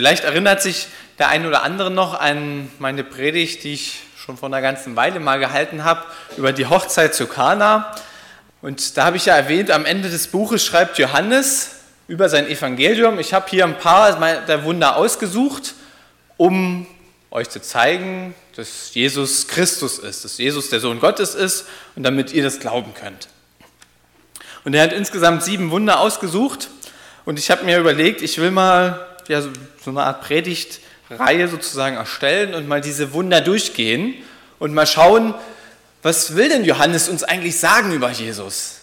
Vielleicht erinnert sich der ein oder andere noch an meine Predigt, die ich schon vor einer ganzen Weile mal gehalten habe, über die Hochzeit zu Kana. Und da habe ich ja erwähnt, am Ende des Buches schreibt Johannes über sein Evangelium. Ich habe hier ein paar der Wunder ausgesucht, um euch zu zeigen, dass Jesus Christus ist, dass Jesus der Sohn Gottes ist und damit ihr das glauben könnt. Und er hat insgesamt sieben Wunder ausgesucht und ich habe mir überlegt, ich will mal ja, so, eine Art Predigtreihe sozusagen erstellen und mal diese Wunder durchgehen und mal schauen, was will denn Johannes uns eigentlich sagen über Jesus?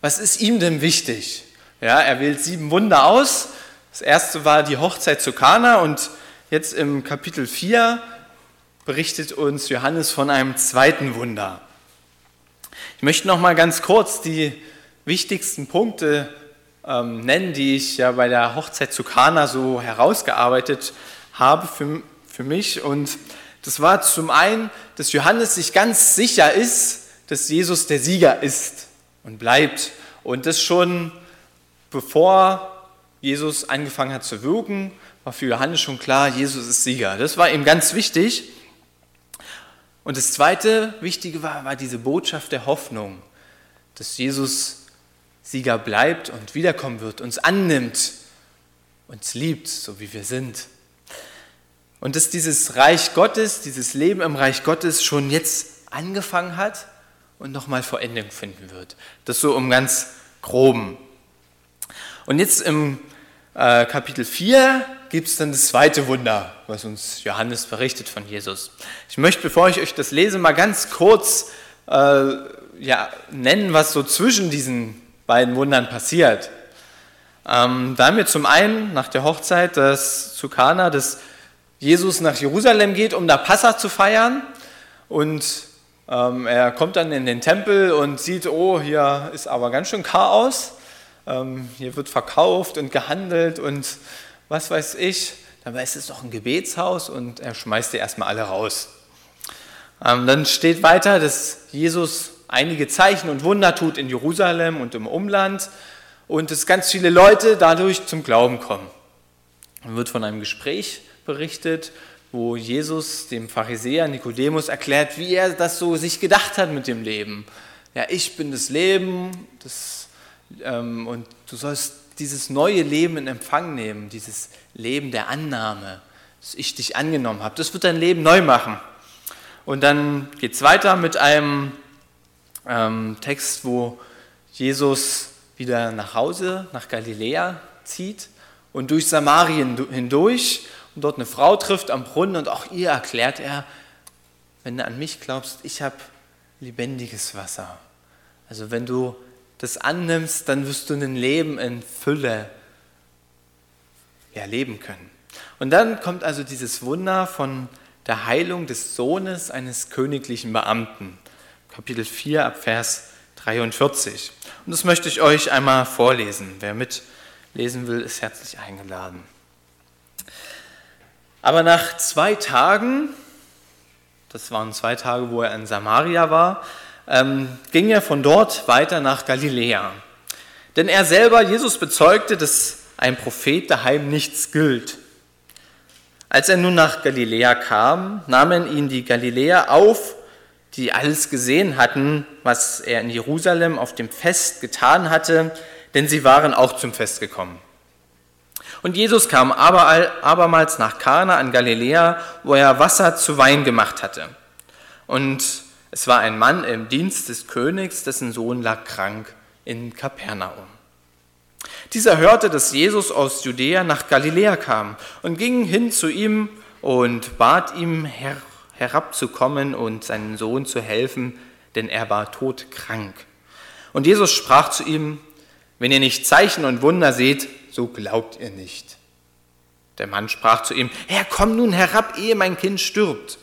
Was ist ihm denn wichtig? Ja, er wählt sieben Wunder aus. Das erste war die Hochzeit zu Kana und jetzt im Kapitel 4 berichtet uns Johannes von einem zweiten Wunder. Ich möchte noch mal ganz kurz die wichtigsten Punkte ähm, nennen, die ich ja bei der Hochzeit zu Kana so herausgearbeitet habe für, für mich. Und das war zum einen, dass Johannes sich ganz sicher ist, dass Jesus der Sieger ist und bleibt. Und das schon bevor Jesus angefangen hat zu wirken, war für Johannes schon klar, Jesus ist Sieger. Das war ihm ganz wichtig. Und das zweite Wichtige war, war diese Botschaft der Hoffnung, dass Jesus Sieger bleibt und wiederkommen wird, uns annimmt, uns liebt, so wie wir sind. Und dass dieses Reich Gottes, dieses Leben im Reich Gottes schon jetzt angefangen hat und nochmal Vollendung finden wird. Das so um ganz groben. Und jetzt im äh, Kapitel 4 gibt es dann das zweite Wunder, was uns Johannes berichtet von Jesus. Ich möchte, bevor ich euch das lese, mal ganz kurz äh, ja, nennen, was so zwischen diesen beiden Wundern passiert. Ähm, da haben wir zum einen nach der Hochzeit das, zu Kana, dass Jesus nach Jerusalem geht, um da Passa zu feiern. Und ähm, er kommt dann in den Tempel und sieht, oh, hier ist aber ganz schön Chaos. Ähm, hier wird verkauft und gehandelt und was weiß ich. Dabei ist es doch ein Gebetshaus und er schmeißt die erstmal alle raus. Ähm, dann steht weiter, dass Jesus einige Zeichen und Wunder tut in Jerusalem und im Umland und dass ganz viele Leute dadurch zum Glauben kommen. Dann wird von einem Gespräch berichtet, wo Jesus dem Pharisäer Nikodemus erklärt, wie er das so sich gedacht hat mit dem Leben. Ja, ich bin das Leben das, ähm, und du sollst dieses neue Leben in Empfang nehmen, dieses Leben der Annahme, dass ich dich angenommen habe. Das wird dein Leben neu machen. Und dann geht es weiter mit einem ähm, Text, wo Jesus wieder nach Hause, nach Galiläa zieht und durch Samarien hindurch und dort eine Frau trifft am Brunnen und auch ihr erklärt er, wenn du an mich glaubst, ich habe lebendiges Wasser. Also wenn du das annimmst, dann wirst du ein Leben in Fülle ja, leben können. Und dann kommt also dieses Wunder von der Heilung des Sohnes eines königlichen Beamten. Kapitel 4 ab Vers 43. Und das möchte ich euch einmal vorlesen. Wer mitlesen will, ist herzlich eingeladen. Aber nach zwei Tagen, das waren zwei Tage, wo er in Samaria war, ähm, ging er von dort weiter nach Galiläa. Denn er selber, Jesus, bezeugte, dass ein Prophet daheim nichts gilt. Als er nun nach Galiläa kam, nahmen ihn die Galiläer auf die alles gesehen hatten, was er in Jerusalem auf dem Fest getan hatte, denn sie waren auch zum Fest gekommen. Und Jesus kam abermals nach Kana an Galiläa, wo er Wasser zu Wein gemacht hatte. Und es war ein Mann im Dienst des Königs, dessen Sohn lag krank in Kapernaum. Dieser hörte, dass Jesus aus Judäa nach Galiläa kam und ging hin zu ihm und bat ihm, Herr, herabzukommen und seinem Sohn zu helfen, denn er war todkrank. Und Jesus sprach zu ihm, wenn ihr nicht Zeichen und Wunder seht, so glaubt ihr nicht. Der Mann sprach zu ihm, Herr, komm nun herab, ehe mein Kind stirbt.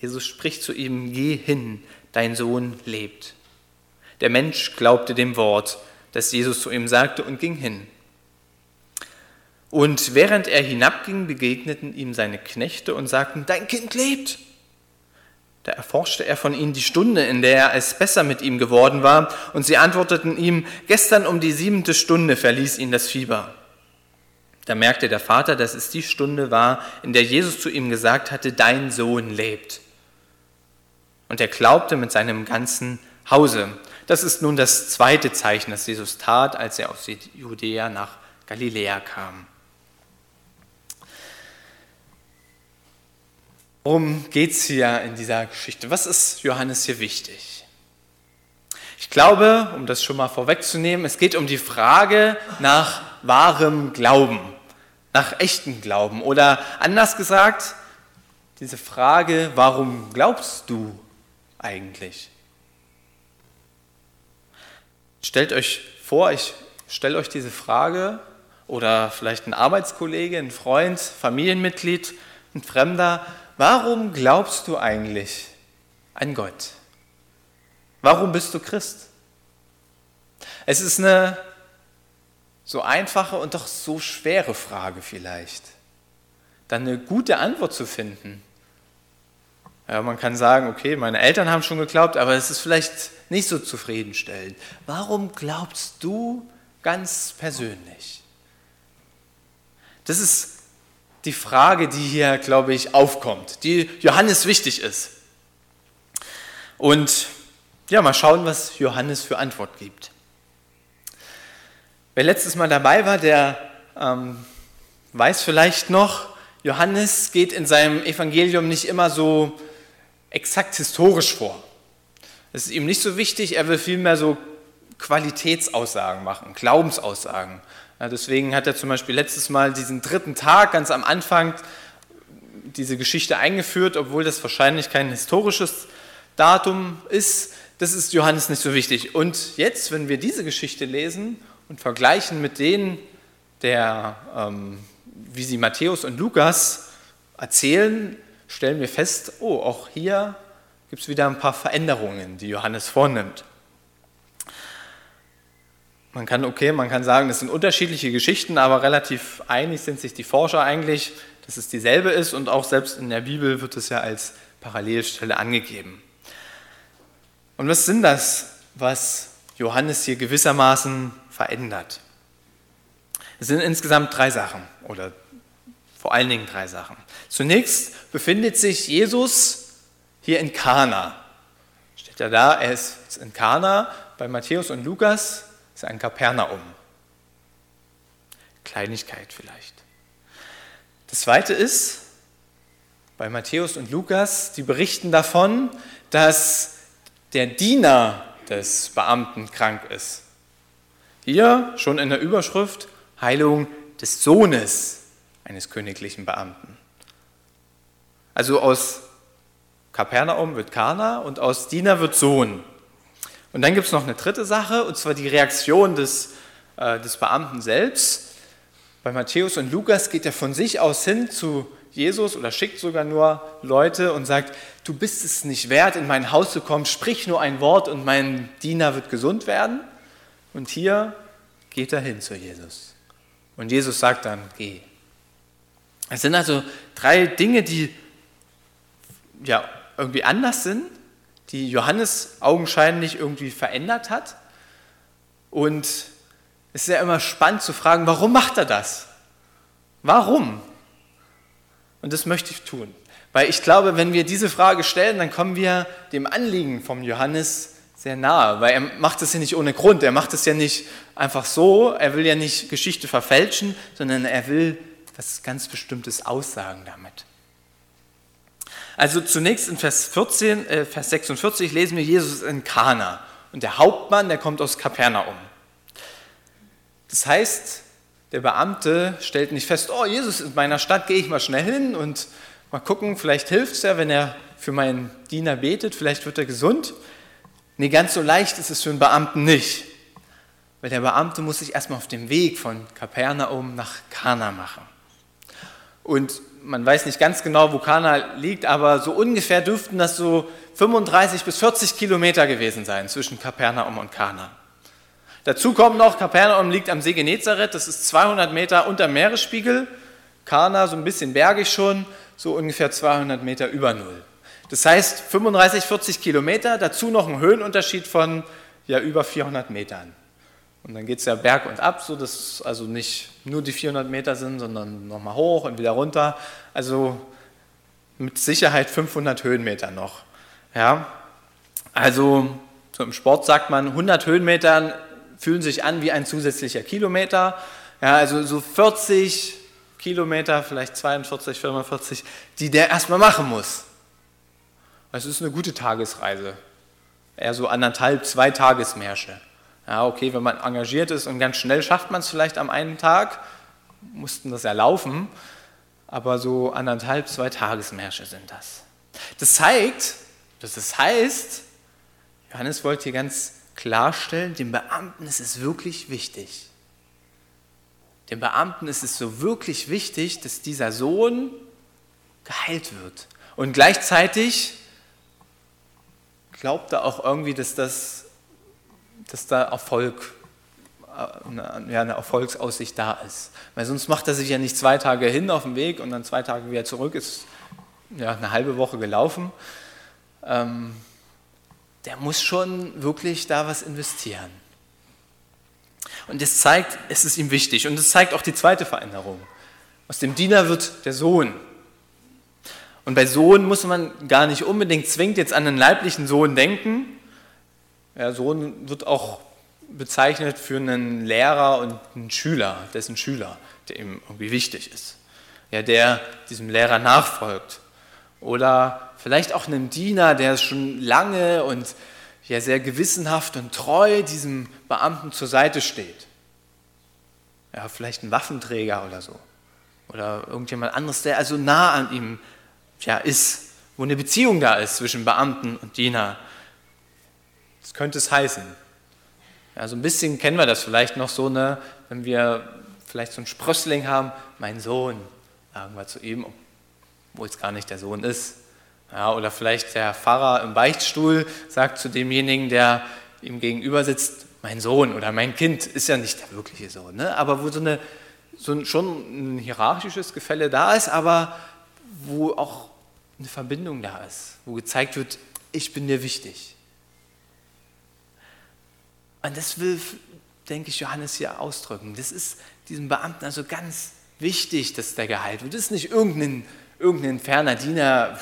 Jesus spricht zu ihm, geh hin, dein Sohn lebt. Der Mensch glaubte dem Wort, das Jesus zu ihm sagte, und ging hin. Und während er hinabging, begegneten ihm seine Knechte und sagten, dein Kind lebt. Da erforschte er von ihnen die Stunde, in der es besser mit ihm geworden war, und sie antworteten ihm, gestern um die siebente Stunde verließ ihn das Fieber. Da merkte der Vater, dass es die Stunde war, in der Jesus zu ihm gesagt hatte, dein Sohn lebt. Und er glaubte mit seinem ganzen Hause. Das ist nun das zweite Zeichen, das Jesus tat, als er aus Judäa nach Galiläa kam. Worum geht es hier in dieser Geschichte? Was ist Johannes hier wichtig? Ich glaube, um das schon mal vorwegzunehmen, es geht um die Frage nach wahrem Glauben, nach echten Glauben. Oder anders gesagt, diese Frage, warum glaubst du eigentlich? Stellt euch vor, ich stelle euch diese Frage oder vielleicht ein Arbeitskollege, ein Freund, Familienmitglied, ein Fremder, warum glaubst du eigentlich an Gott? Warum bist du Christ? Es ist eine so einfache und doch so schwere Frage vielleicht. Dann eine gute Antwort zu finden. Ja, man kann sagen, okay, meine Eltern haben schon geglaubt, aber es ist vielleicht nicht so zufriedenstellend. Warum glaubst du ganz persönlich? Das ist die Frage, die hier, glaube ich, aufkommt, die Johannes wichtig ist. Und ja, mal schauen, was Johannes für Antwort gibt. Wer letztes Mal dabei war, der ähm, weiß vielleicht noch, Johannes geht in seinem Evangelium nicht immer so exakt historisch vor. Das ist ihm nicht so wichtig, er will vielmehr so Qualitätsaussagen machen, Glaubensaussagen. Deswegen hat er zum Beispiel letztes Mal diesen dritten Tag ganz am Anfang diese Geschichte eingeführt, obwohl das wahrscheinlich kein historisches Datum ist. Das ist Johannes nicht so wichtig. Und jetzt, wenn wir diese Geschichte lesen und vergleichen mit denen, der, ähm, wie sie Matthäus und Lukas erzählen, stellen wir fest, oh, auch hier gibt es wieder ein paar Veränderungen, die Johannes vornimmt. Man kann, okay, man kann sagen, das sind unterschiedliche Geschichten, aber relativ einig sind sich die Forscher eigentlich, dass es dieselbe ist und auch selbst in der Bibel wird es ja als Parallelstelle angegeben. Und was sind das, was Johannes hier gewissermaßen verändert? Es sind insgesamt drei Sachen oder vor allen Dingen drei Sachen. Zunächst befindet sich Jesus hier in Kana. Steht ja da, er ist in Kana bei Matthäus und Lukas ist ein Kapernaum. Kleinigkeit vielleicht. Das zweite ist, bei Matthäus und Lukas, die berichten davon, dass der Diener des Beamten krank ist. Hier schon in der Überschrift Heilung des Sohnes eines königlichen Beamten. Also aus Kapernaum wird Kana und aus Diener wird Sohn. Und dann gibt es noch eine dritte Sache, und zwar die Reaktion des, äh, des Beamten selbst. Bei Matthäus und Lukas geht er von sich aus hin zu Jesus oder schickt sogar nur Leute und sagt, du bist es nicht wert, in mein Haus zu kommen, sprich nur ein Wort und mein Diener wird gesund werden. Und hier geht er hin zu Jesus. Und Jesus sagt dann, geh. Es sind also drei Dinge, die ja irgendwie anders sind, die Johannes augenscheinlich irgendwie verändert hat. Und es ist ja immer spannend zu fragen, warum macht er das? Warum? Und das möchte ich tun. Weil ich glaube, wenn wir diese Frage stellen, dann kommen wir dem Anliegen vom Johannes sehr nahe, weil er macht es ja nicht ohne Grund, er macht es ja nicht einfach so, er will ja nicht Geschichte verfälschen, sondern er will was ganz Bestimmtes aussagen damit. Also zunächst in Vers, 14, äh, Vers 46 lesen wir Jesus in Kana und der Hauptmann, der kommt aus Kapernaum. Das heißt, der Beamte stellt nicht fest, oh, Jesus ist in meiner Stadt, gehe ich mal schnell hin und mal gucken, vielleicht hilft es ja, wenn er für meinen Diener betet, vielleicht wird er gesund. Nee, ganz so leicht ist es für einen Beamten nicht. Weil der Beamte muss sich erstmal auf dem Weg von Kapernaum nach Kana machen. Und man weiß nicht ganz genau, wo Kana liegt, aber so ungefähr dürften das so 35 bis 40 Kilometer gewesen sein zwischen Kapernaum und Kana. Dazu kommt noch, Kapernaum liegt am See Genezareth, das ist 200 Meter unter Meeresspiegel. Kana so ein bisschen bergig schon, so ungefähr 200 Meter über Null. Das heißt 35, 40 Kilometer, dazu noch ein Höhenunterschied von ja, über 400 Metern. Und dann geht es ja berg und ab, so dass also nicht nur die 400 Meter sind, sondern nochmal hoch und wieder runter. Also mit Sicherheit 500 Höhenmeter noch. Ja? Also so im Sport sagt man, 100 Höhenmeter fühlen sich an wie ein zusätzlicher Kilometer. Ja, also so 40 Kilometer, vielleicht 42, 45, die der erstmal machen muss. Es ist eine gute Tagesreise. Eher so anderthalb, zwei Tagesmärsche. Ja, okay, wenn man engagiert ist und ganz schnell schafft man es vielleicht am einen Tag, mussten das ja laufen, aber so anderthalb, zwei Tagesmärsche sind das. Das zeigt, dass es heißt, Johannes wollte hier ganz klarstellen, dem Beamten ist es wirklich wichtig. Dem Beamten ist es so wirklich wichtig, dass dieser Sohn geheilt wird. Und gleichzeitig glaubt er auch irgendwie, dass das dass da Erfolg, äh, eine, eine Erfolgsaussicht da ist. Weil sonst macht er sich ja nicht zwei Tage hin auf dem Weg und dann zwei Tage wieder zurück, ist ja eine halbe Woche gelaufen. Ähm, der muss schon wirklich da was investieren. Und das zeigt, es ist ihm wichtig. Und das zeigt auch die zweite Veränderung. Aus dem Diener wird der Sohn. Und bei Sohn muss man gar nicht unbedingt zwingend jetzt an einen leiblichen Sohn denken, ja, Sohn wird auch bezeichnet für einen Lehrer und einen Schüler, dessen Schüler, der ihm irgendwie wichtig ist. Ja, der diesem Lehrer nachfolgt. Oder vielleicht auch einem Diener, der schon lange und ja sehr gewissenhaft und treu diesem Beamten zur Seite steht. Ja, vielleicht ein Waffenträger oder so. Oder irgendjemand anderes, der also nah an ihm ja, ist, wo eine Beziehung da ist zwischen Beamten und Diener. Das könnte es heißen. Ja, so ein bisschen kennen wir das vielleicht noch so, ne, wenn wir vielleicht so einen Sprössling haben, mein Sohn, sagen wir zu ihm, wo es gar nicht der Sohn ist. Ja, oder vielleicht der Pfarrer im Beichtstuhl sagt zu demjenigen, der ihm gegenüber sitzt, mein Sohn oder mein Kind, ist ja nicht der wirkliche Sohn. Ne? Aber wo so, eine, so schon ein hierarchisches Gefälle da ist, aber wo auch eine Verbindung da ist, wo gezeigt wird, ich bin dir wichtig. Und das will, denke ich, Johannes hier ausdrücken. Das ist diesem Beamten also ganz wichtig, dass der geheilt wird. Das ist nicht irgendein, irgendein ferner Diener,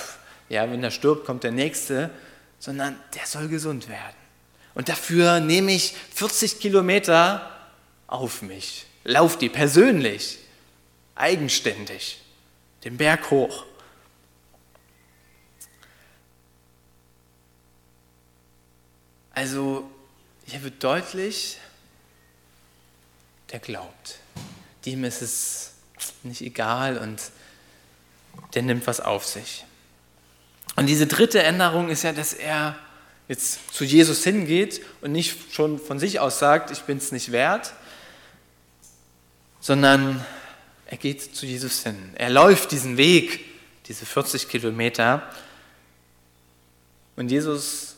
ja, wenn er stirbt, kommt der Nächste, sondern der soll gesund werden. Und dafür nehme ich 40 Kilometer auf mich, laufe die persönlich, eigenständig, den Berg hoch. Also hier wird deutlich, der glaubt. Dem ist es nicht egal und der nimmt was auf sich. Und diese dritte Änderung ist ja, dass er jetzt zu Jesus hingeht und nicht schon von sich aus sagt, ich bin es nicht wert, sondern er geht zu Jesus hin. Er läuft diesen Weg, diese 40 Kilometer. Und Jesus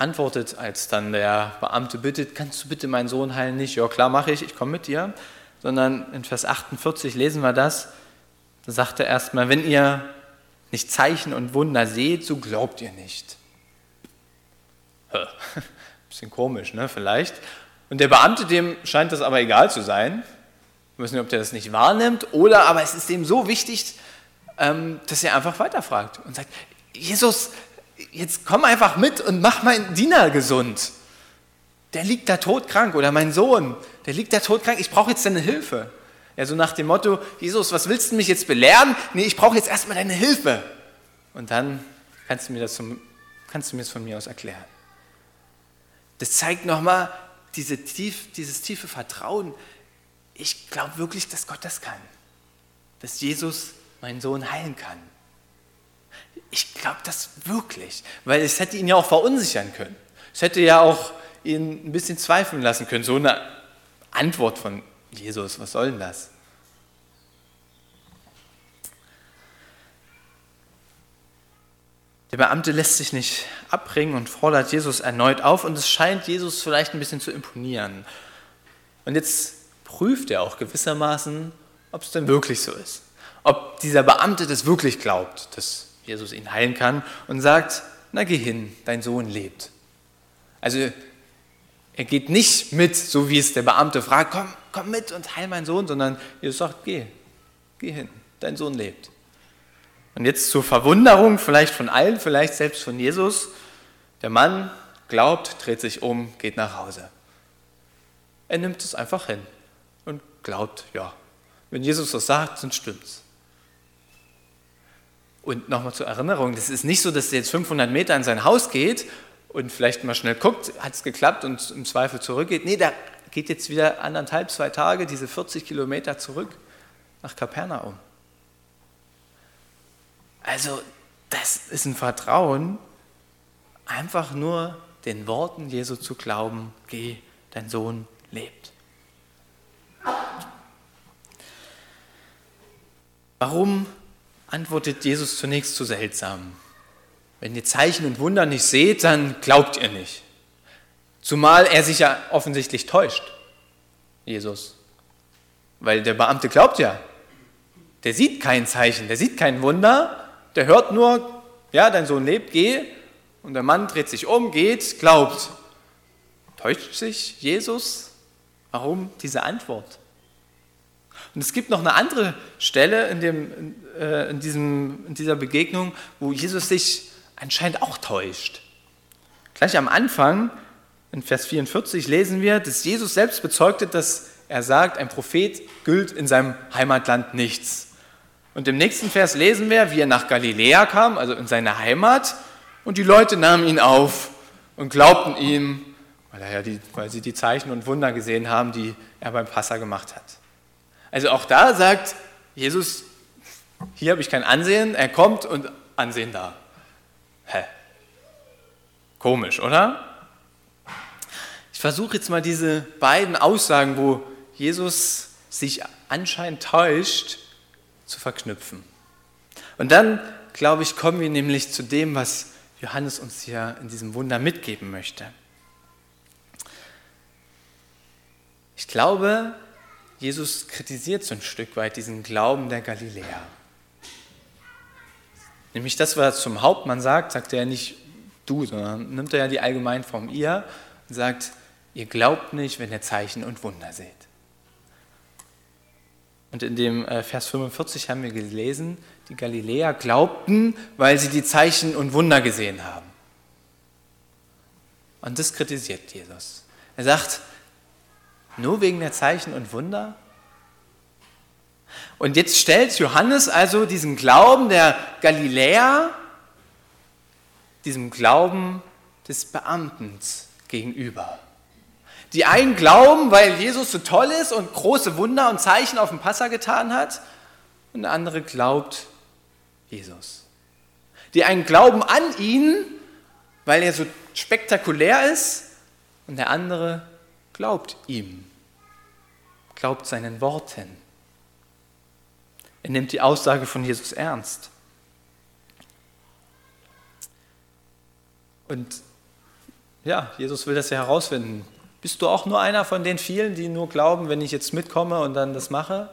antwortet, als dann der Beamte bittet, kannst du bitte meinen Sohn heilen? Nicht, ja klar mache ich, ich komme mit dir. Sondern in Vers 48 lesen wir das, da sagt er erstmal, wenn ihr nicht Zeichen und Wunder seht, so glaubt ihr nicht. Bisschen komisch, ne, vielleicht. Und der Beamte, dem scheint das aber egal zu sein. Wir wissen nicht, ob der das nicht wahrnimmt oder aber es ist ihm so wichtig, ähm, dass er einfach weiterfragt und sagt, Jesus, jetzt komm einfach mit und mach meinen Diener gesund. Der liegt da todkrank oder mein Sohn, der liegt da todkrank, ich brauche jetzt deine Hilfe. Ja, so nach dem Motto, Jesus, was willst du mich jetzt belehren? Nee, ich brauche jetzt erstmal deine Hilfe. Und dann kannst du mir das, zum, kannst du mir das von mir aus erklären. Das zeigt nochmal diese tief, dieses tiefe Vertrauen. Ich glaube wirklich, dass Gott das kann. Dass Jesus meinen Sohn heilen kann. Ich glaube das wirklich, weil es hätte ihn ja auch verunsichern können. Es hätte ja auch ihn ein bisschen zweifeln lassen können. So eine Antwort von Jesus, was soll denn das? Der Beamte lässt sich nicht abbringen und fordert Jesus erneut auf und es scheint Jesus vielleicht ein bisschen zu imponieren. Und jetzt prüft er auch gewissermaßen, ob es denn wirklich so ist. Ob dieser Beamte das wirklich glaubt, dass Jesus ihn heilen kann und sagt, na geh hin, dein Sohn lebt. Also er geht nicht mit, so wie es der Beamte fragt, komm, komm mit und heil meinen Sohn, sondern Jesus sagt, geh, geh hin, dein Sohn lebt. Und jetzt zur Verwunderung, vielleicht von allen, vielleicht selbst von Jesus, der Mann glaubt, dreht sich um, geht nach Hause. Er nimmt es einfach hin und glaubt, ja, wenn Jesus das sagt, dann stimmt's. Und nochmal zur Erinnerung, das ist nicht so, dass er jetzt 500 Meter in sein Haus geht und vielleicht mal schnell guckt, hat es geklappt und im Zweifel zurückgeht. Nee, da geht jetzt wieder anderthalb, zwei Tage, diese 40 Kilometer zurück nach Kapernaum. Also das ist ein Vertrauen, einfach nur den Worten Jesu zu glauben, geh, dein Sohn lebt. Warum antwortet Jesus zunächst zu seltsam? Wenn ihr Zeichen und Wunder nicht seht, dann glaubt ihr nicht. Zumal er sich ja offensichtlich täuscht, Jesus. Weil der Beamte glaubt ja. Der sieht kein Zeichen, der sieht kein Wunder, der hört nur, ja, dein Sohn lebt, geh. Und der Mann dreht sich um, geht, glaubt. Täuscht sich Jesus? Warum diese Antwort? Und es gibt noch eine andere Stelle in, dem, äh, in, diesem, in dieser Begegnung, wo Jesus sich anscheinend auch täuscht. Gleich am Anfang, in Vers 44, lesen wir, dass Jesus selbst bezeugte, dass er sagt, ein Prophet gilt in seinem Heimatland nichts. Und im nächsten Vers lesen wir, wie er nach Galiläa kam, also in seine Heimat, und die Leute nahmen ihn auf und glaubten ihm, weil, ja die, weil sie die Zeichen und Wunder gesehen haben, die er beim Passa gemacht hat. Also auch da sagt Jesus, hier habe ich kein Ansehen, er kommt und Ansehen da. Hä? Komisch, oder? Ich versuche jetzt mal diese beiden Aussagen, wo Jesus sich anscheinend täuscht, zu verknüpfen. Und dann, glaube ich, kommen wir nämlich zu dem, was Johannes uns hier in diesem Wunder mitgeben möchte. Ich glaube, Jesus kritisiert so ein Stück weit diesen Glauben der Galiläer. Nämlich das, was er zum Hauptmann sagt, sagt er nicht du, sondern nimmt er ja die Allgemeinform ihr und sagt, ihr glaubt nicht, wenn ihr Zeichen und Wunder seht. Und in dem äh, Vers 45 haben wir gelesen, die Galiläer glaubten, weil sie die Zeichen und Wunder gesehen haben. Und das kritisiert Jesus. Er sagt, nur wegen der Zeichen und Wunder? Und jetzt stellt Johannes also diesen Glauben der Galiläer diesem Glauben des Beamten gegenüber. Die einen glauben, weil Jesus so toll ist und große Wunder und Zeichen auf dem Passa getan hat, und der andere glaubt Jesus. Die einen glauben an ihn, weil er so spektakulär ist, und der andere glaubt ihm, glaubt seinen Worten. Er nimmt die Aussage von Jesus ernst. Und ja, Jesus will das ja herausfinden. Bist du auch nur einer von den vielen, die nur glauben, wenn ich jetzt mitkomme und dann das mache?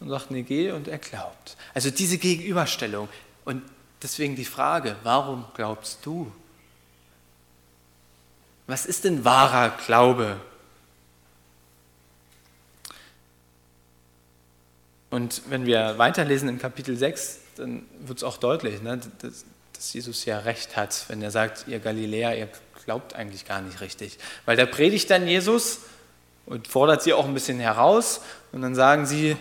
Und sagt, nee, geh und er glaubt. Also diese Gegenüberstellung. Und deswegen die Frage, warum glaubst du? Was ist denn wahrer Glaube? Und wenn wir weiterlesen in Kapitel 6, dann wird es auch deutlich, ne, dass, dass Jesus ja recht hat, wenn er sagt, ihr Galiläer, ihr glaubt eigentlich gar nicht richtig. Weil da predigt dann Jesus und fordert sie auch ein bisschen heraus und dann sagen sie,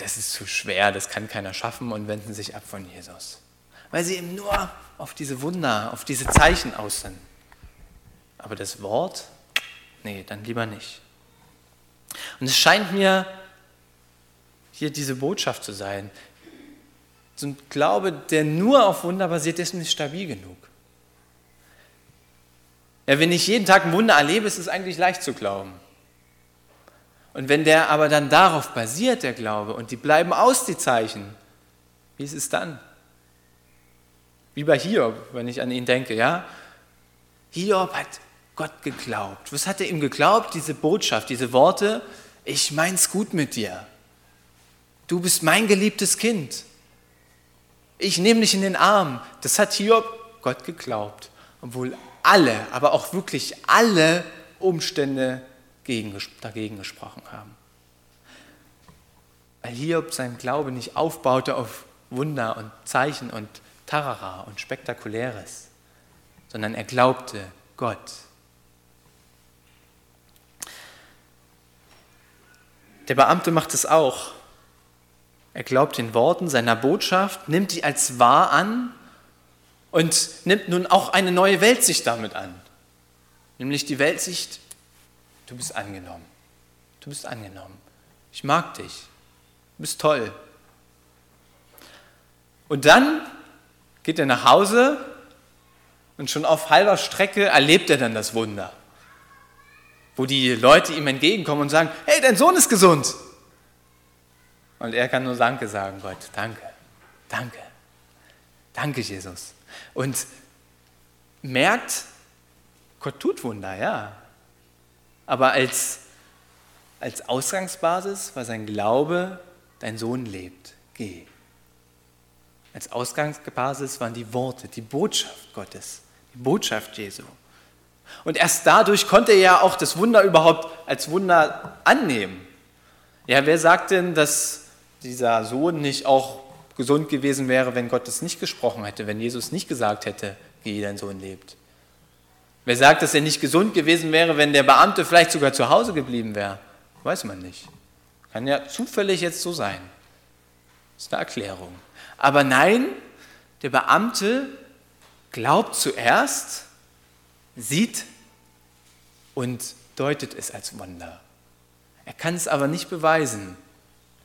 das ist zu schwer, das kann keiner schaffen und wenden sich ab von Jesus. Weil sie eben nur auf diese Wunder, auf diese Zeichen aus sind. Aber das Wort, nee, dann lieber nicht. Und es scheint mir hier diese Botschaft zu sein. So ein Glaube, der nur auf Wunder basiert, ist nicht stabil genug. Ja, wenn ich jeden Tag ein Wunder erlebe, ist es eigentlich leicht zu glauben. Und wenn der aber dann darauf basiert, der Glaube, und die bleiben aus, die Zeichen, wie ist es dann? Wie bei Hiob, wenn ich an ihn denke, ja. Hiob hat Gott geglaubt. Was hat er ihm geglaubt? Diese Botschaft, diese Worte, ich mein's gut mit dir. Du bist mein geliebtes Kind. Ich nehme dich in den Arm. Das hat Hiob Gott geglaubt, obwohl alle, aber auch wirklich alle Umstände gegen, dagegen gesprochen haben. Weil Hiob sein Glaube nicht aufbaute auf Wunder und Zeichen und Tarara und Spektakuläres, sondern er glaubte Gott. Der Beamte macht es auch. Er glaubt den Worten seiner Botschaft, nimmt die als wahr an und nimmt nun auch eine neue Weltsicht damit an. Nämlich die Weltsicht, du bist angenommen. Du bist angenommen. Ich mag dich. Du bist toll. Und dann geht er nach Hause und schon auf halber Strecke erlebt er dann das Wunder, wo die Leute ihm entgegenkommen und sagen, hey, dein Sohn ist gesund. Und er kann nur Danke sagen, Gott, danke, danke, danke Jesus. Und merkt, Gott tut Wunder, ja. Aber als, als Ausgangsbasis war sein Glaube, dein Sohn lebt, geh. Als Ausgangsbasis waren die Worte, die Botschaft Gottes, die Botschaft Jesu. Und erst dadurch konnte er ja auch das Wunder überhaupt als Wunder annehmen. Ja, wer sagt denn, dass dieser Sohn nicht auch gesund gewesen wäre, wenn Gott es nicht gesprochen hätte, wenn Jesus nicht gesagt hätte, wie dein Sohn lebt? Wer sagt, dass er nicht gesund gewesen wäre, wenn der Beamte vielleicht sogar zu Hause geblieben wäre? Weiß man nicht. Kann ja zufällig jetzt so sein. Das ist eine Erklärung. Aber nein, der Beamte glaubt zuerst, sieht und deutet es als Wunder. Er kann es aber nicht beweisen.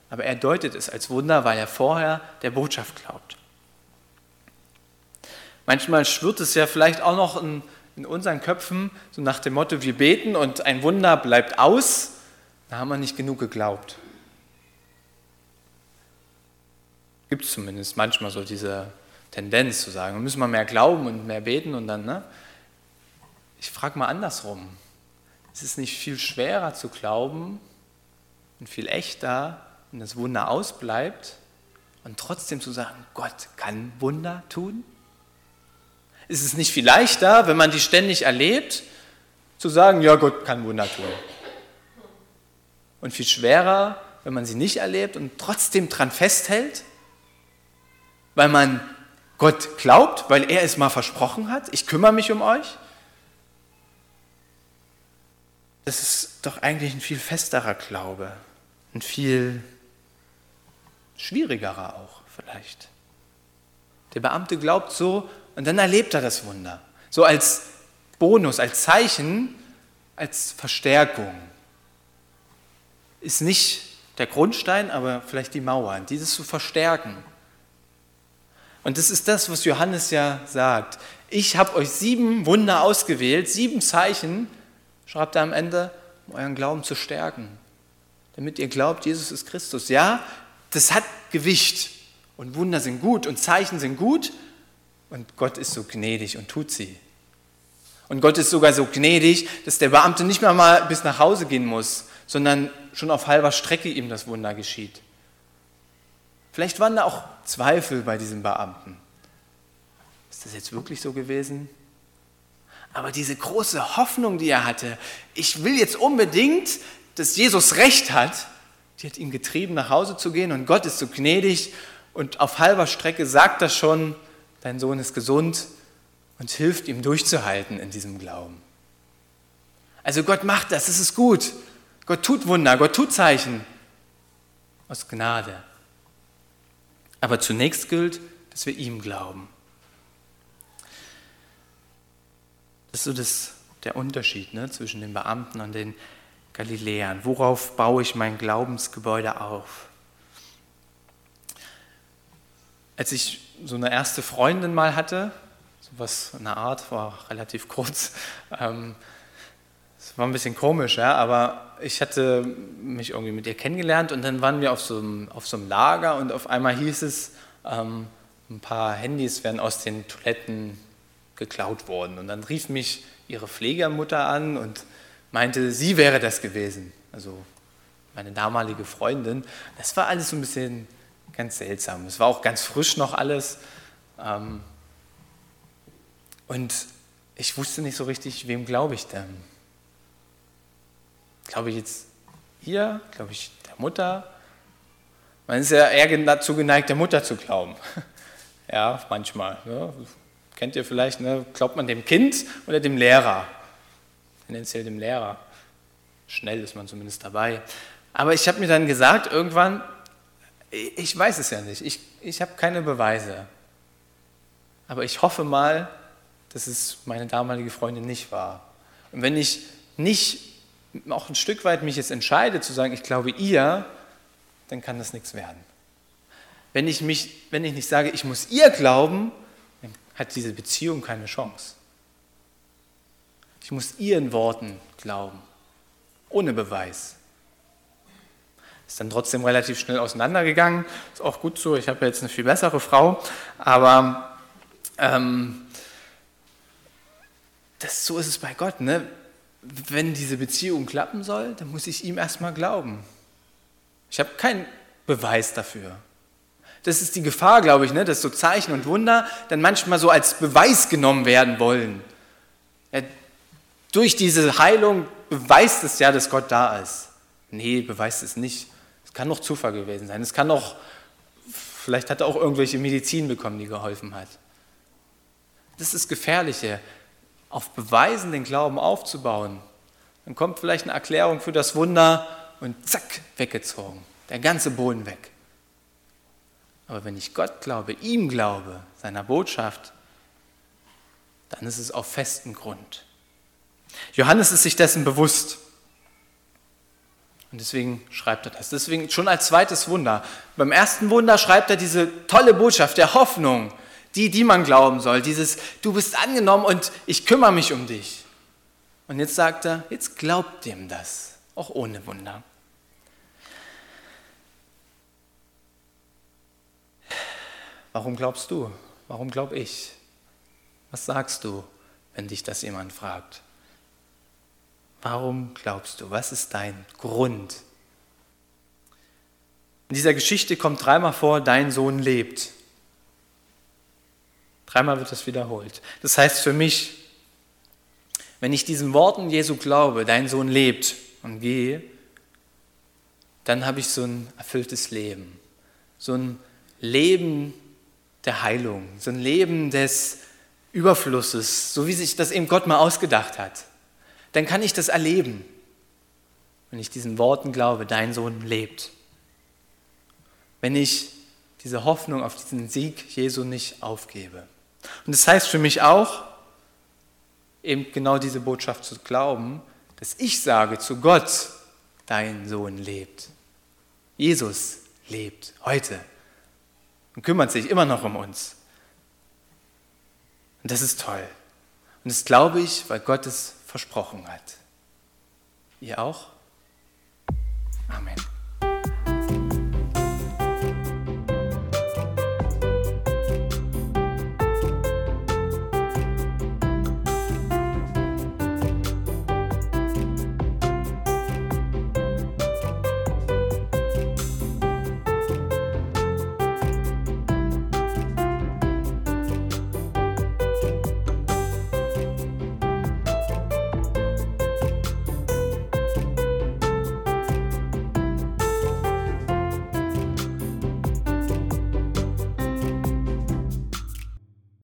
Aber er deutet es als Wunder, weil er vorher der Botschaft glaubt. Manchmal schwirrt es ja vielleicht auch noch in, in unseren Köpfen, so nach dem Motto, wir beten und ein Wunder bleibt aus. Da haben wir nicht genug geglaubt. Gibt es zumindest manchmal so diese Tendenz zu sagen, wir müssen mal mehr glauben und mehr beten und dann, ne? Ich frage mal andersrum. Ist es nicht viel schwerer zu glauben und viel echter, und das Wunder ausbleibt und trotzdem zu sagen, Gott kann Wunder tun? Ist es nicht viel leichter, wenn man die ständig erlebt, zu sagen, ja, Gott kann Wunder tun? Und viel schwerer, wenn man sie nicht erlebt und trotzdem dran festhält, weil man Gott glaubt, weil er es mal versprochen hat, ich kümmere mich um euch? Das ist doch eigentlich ein viel festerer Glaube, ein viel schwierigerer auch vielleicht. Der Beamte glaubt so und dann erlebt er das Wunder. So als Bonus, als Zeichen, als Verstärkung. Ist nicht der Grundstein, aber vielleicht die Mauer, dieses zu verstärken. Und das ist das, was Johannes ja sagt. Ich habe euch sieben Wunder ausgewählt, sieben Zeichen, schreibt er am Ende, um euren Glauben zu stärken. Damit ihr glaubt, Jesus ist Christus. Ja, das hat Gewicht. Und Wunder sind gut und Zeichen sind gut. Und Gott ist so gnädig und tut sie. Und Gott ist sogar so gnädig, dass der Beamte nicht mehr mal bis nach Hause gehen muss, sondern schon auf halber Strecke ihm das Wunder geschieht. Vielleicht waren da auch Zweifel bei diesem Beamten. Ist das jetzt wirklich so gewesen? Aber diese große Hoffnung, die er hatte, ich will jetzt unbedingt, dass Jesus recht hat, die hat ihn getrieben, nach Hause zu gehen und Gott ist so gnädig und auf halber Strecke sagt er schon, dein Sohn ist gesund und hilft ihm durchzuhalten in diesem Glauben. Also Gott macht das, es ist gut. Gott tut Wunder, Gott tut Zeichen aus Gnade. Aber zunächst gilt, dass wir ihm glauben. Das ist so das, der Unterschied ne, zwischen den Beamten und den Galiläern? Worauf baue ich mein Glaubensgebäude auf? Als ich so eine erste Freundin mal hatte, sowas in der Art, war relativ kurz, ähm, es war ein bisschen komisch, ja, aber ich hatte mich irgendwie mit ihr kennengelernt und dann waren wir auf so einem, auf so einem Lager und auf einmal hieß es, ähm, ein paar Handys wären aus den Toiletten geklaut worden. Und dann rief mich ihre Pflegermutter an und meinte, sie wäre das gewesen. Also meine damalige Freundin. Das war alles so ein bisschen ganz seltsam. Es war auch ganz frisch noch alles. Ähm, und ich wusste nicht so richtig, wem glaube ich denn? Glaube ich jetzt ihr? Glaube ich der Mutter? Man ist ja eher dazu geneigt, der Mutter zu glauben. Ja, manchmal. Ne? Kennt ihr vielleicht, ne? glaubt man dem Kind oder dem Lehrer? Tendenziell dem Lehrer. Schnell ist man zumindest dabei. Aber ich habe mir dann gesagt, irgendwann, ich weiß es ja nicht, ich, ich habe keine Beweise. Aber ich hoffe mal, dass es meine damalige Freundin nicht war. Und wenn ich nicht auch ein Stück weit mich jetzt entscheide zu sagen, ich glaube ihr, dann kann das nichts werden. Wenn ich, mich, wenn ich nicht sage, ich muss ihr glauben, dann hat diese Beziehung keine Chance. Ich muss ihren Worten glauben, ohne Beweis. Ist dann trotzdem relativ schnell auseinandergegangen. Ist auch gut so, ich habe jetzt eine viel bessere Frau. Aber ähm, das, so ist es bei Gott. Ne? Wenn diese Beziehung klappen soll, dann muss ich ihm erstmal glauben. Ich habe keinen Beweis dafür. Das ist die Gefahr, glaube ich, ne? dass so Zeichen und Wunder dann manchmal so als Beweis genommen werden wollen. Ja, durch diese Heilung beweist es ja, dass Gott da ist. Nee, beweist es nicht. Es kann noch Zufall gewesen sein. Es kann noch, vielleicht hat er auch irgendwelche Medizin bekommen, die geholfen hat. Das ist Gefährliche, auf Beweisen den Glauben aufzubauen. Dann kommt vielleicht eine Erklärung für das Wunder und zack, weggezogen. Der ganze Boden weg. Aber wenn ich Gott glaube, ihm glaube, seiner Botschaft, dann ist es auf festen Grund. Johannes ist sich dessen bewusst. Und deswegen schreibt er das. Deswegen schon als zweites Wunder. Beim ersten Wunder schreibt er diese tolle Botschaft der Hoffnung, die, die man glauben soll. Dieses, du bist angenommen und ich kümmere mich um dich. Und jetzt sagt er, jetzt glaubt dem das, auch ohne Wunder. Warum glaubst du? Warum glaube ich? Was sagst du, wenn dich das jemand fragt? Warum glaubst du? Was ist dein Grund? In dieser Geschichte kommt dreimal vor, dein Sohn lebt. Dreimal wird das wiederholt. Das heißt für mich, wenn ich diesen Worten Jesu glaube, dein Sohn lebt und gehe, dann habe ich so ein erfülltes Leben. So ein Leben der Heilung, so ein Leben des Überflusses, so wie sich das eben Gott mal ausgedacht hat dann kann ich das erleben, wenn ich diesen Worten glaube, dein Sohn lebt. Wenn ich diese Hoffnung auf diesen Sieg Jesu nicht aufgebe. Und das heißt für mich auch, eben genau diese Botschaft zu glauben, dass ich sage zu Gott, dein Sohn lebt. Jesus lebt heute und kümmert sich immer noch um uns. Und das ist toll. Und das glaube ich, weil Gott es versprochen hat. Ihr auch? Amen.